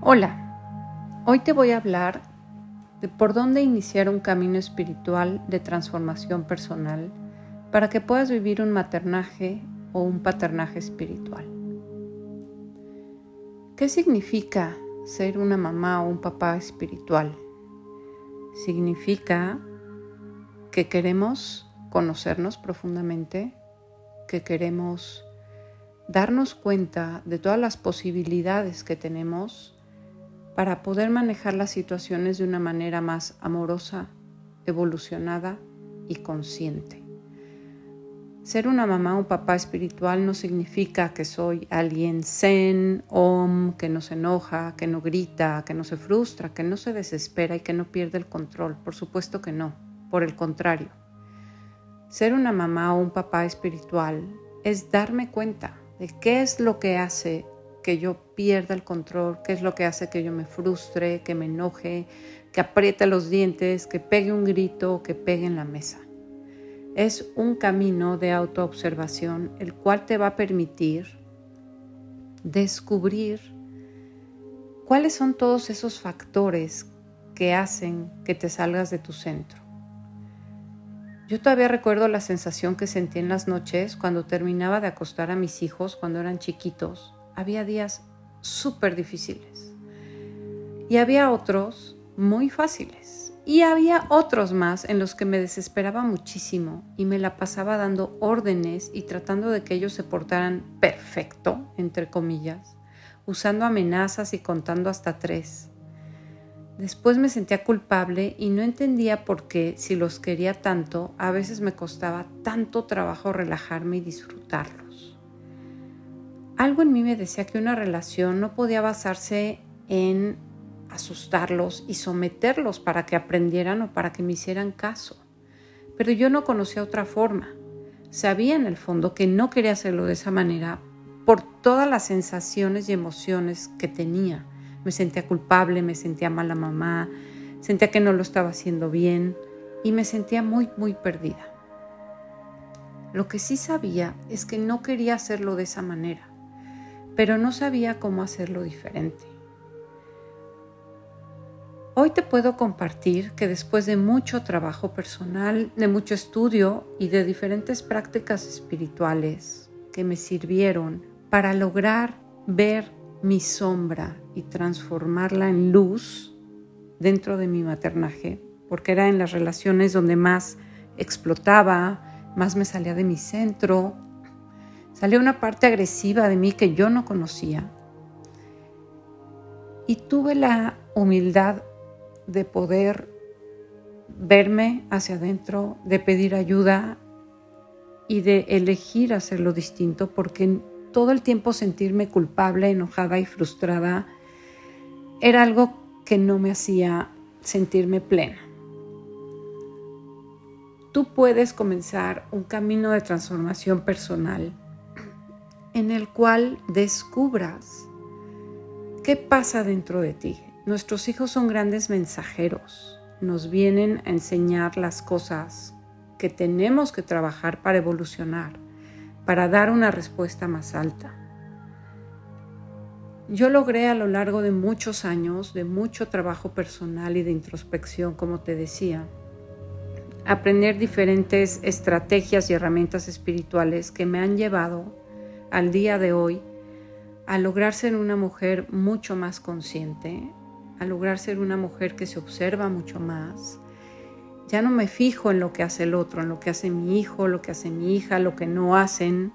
Hola, hoy te voy a hablar de por dónde iniciar un camino espiritual de transformación personal para que puedas vivir un maternaje o un paternaje espiritual. ¿Qué significa ser una mamá o un papá espiritual? Significa que queremos conocernos profundamente, que queremos darnos cuenta de todas las posibilidades que tenemos para poder manejar las situaciones de una manera más amorosa, evolucionada y consciente. Ser una mamá o papá espiritual no significa que soy alguien zen, om, que no se enoja, que no grita, que no se frustra, que no se desespera y que no pierde el control. Por supuesto que no, por el contrario. Ser una mamá o un papá espiritual es darme cuenta de qué es lo que hace que yo pierda el control, qué es lo que hace que yo me frustre, que me enoje, que apriete los dientes, que pegue un grito, que pegue en la mesa. Es un camino de autoobservación el cual te va a permitir descubrir cuáles son todos esos factores que hacen que te salgas de tu centro. Yo todavía recuerdo la sensación que sentí en las noches cuando terminaba de acostar a mis hijos cuando eran chiquitos había días súper difíciles y había otros muy fáciles y había otros más en los que me desesperaba muchísimo y me la pasaba dando órdenes y tratando de que ellos se portaran perfecto, entre comillas, usando amenazas y contando hasta tres. Después me sentía culpable y no entendía por qué, si los quería tanto, a veces me costaba tanto trabajo relajarme y disfrutarlo. Algo en mí me decía que una relación no podía basarse en asustarlos y someterlos para que aprendieran o para que me hicieran caso. Pero yo no conocía otra forma. Sabía en el fondo que no quería hacerlo de esa manera por todas las sensaciones y emociones que tenía. Me sentía culpable, me sentía mala mamá, sentía que no lo estaba haciendo bien y me sentía muy, muy perdida. Lo que sí sabía es que no quería hacerlo de esa manera pero no sabía cómo hacerlo diferente. Hoy te puedo compartir que después de mucho trabajo personal, de mucho estudio y de diferentes prácticas espirituales que me sirvieron para lograr ver mi sombra y transformarla en luz dentro de mi maternaje, porque era en las relaciones donde más explotaba, más me salía de mi centro, Salió una parte agresiva de mí que yo no conocía. Y tuve la humildad de poder verme hacia adentro, de pedir ayuda y de elegir hacerlo distinto, porque todo el tiempo sentirme culpable, enojada y frustrada era algo que no me hacía sentirme plena. Tú puedes comenzar un camino de transformación personal en el cual descubras qué pasa dentro de ti. Nuestros hijos son grandes mensajeros, nos vienen a enseñar las cosas que tenemos que trabajar para evolucionar, para dar una respuesta más alta. Yo logré a lo largo de muchos años, de mucho trabajo personal y de introspección, como te decía, aprender diferentes estrategias y herramientas espirituales que me han llevado al día de hoy a lograr ser una mujer mucho más consciente, a lograr ser una mujer que se observa mucho más. Ya no me fijo en lo que hace el otro, en lo que hace mi hijo, lo que hace mi hija, lo que no hacen.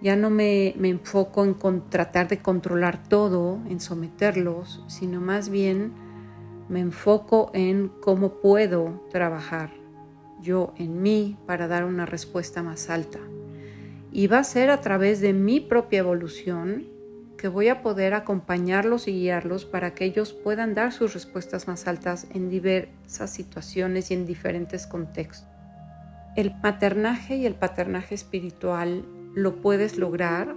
Ya no me, me enfoco en tratar de controlar todo, en someterlos, sino más bien me enfoco en cómo puedo trabajar yo en mí para dar una respuesta más alta. Y va a ser a través de mi propia evolución que voy a poder acompañarlos y guiarlos para que ellos puedan dar sus respuestas más altas en diversas situaciones y en diferentes contextos. El maternaje y el paternaje espiritual lo puedes lograr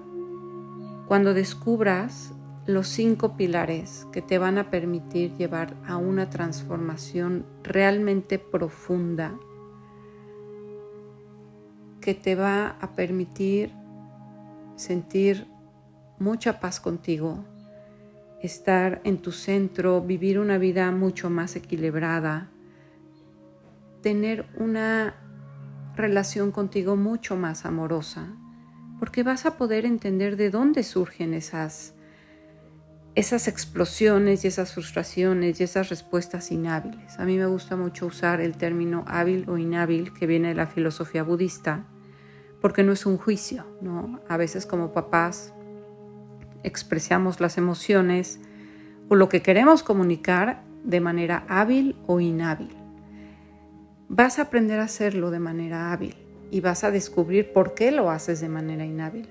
cuando descubras los cinco pilares que te van a permitir llevar a una transformación realmente profunda que te va a permitir sentir mucha paz contigo, estar en tu centro, vivir una vida mucho más equilibrada, tener una relación contigo mucho más amorosa, porque vas a poder entender de dónde surgen esas, esas explosiones y esas frustraciones y esas respuestas inhábiles. A mí me gusta mucho usar el término hábil o inhábil que viene de la filosofía budista, porque no es un juicio, ¿no? A veces como papás expresamos las emociones o lo que queremos comunicar de manera hábil o inhábil. Vas a aprender a hacerlo de manera hábil y vas a descubrir por qué lo haces de manera inhábil.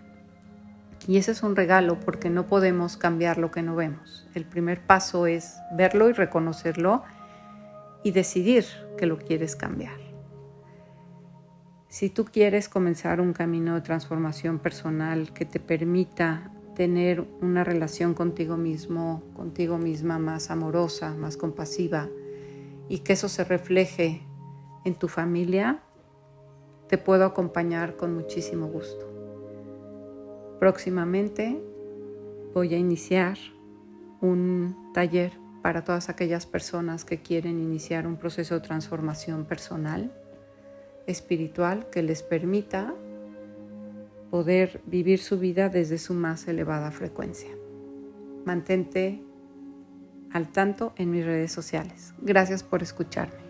Y ese es un regalo porque no podemos cambiar lo que no vemos. El primer paso es verlo y reconocerlo y decidir que lo quieres cambiar. Si tú quieres comenzar un camino de transformación personal que te permita tener una relación contigo mismo, contigo misma más amorosa, más compasiva y que eso se refleje en tu familia, te puedo acompañar con muchísimo gusto. Próximamente voy a iniciar un taller para todas aquellas personas que quieren iniciar un proceso de transformación personal, espiritual, que les permita poder vivir su vida desde su más elevada frecuencia. Mantente al tanto en mis redes sociales. Gracias por escucharme.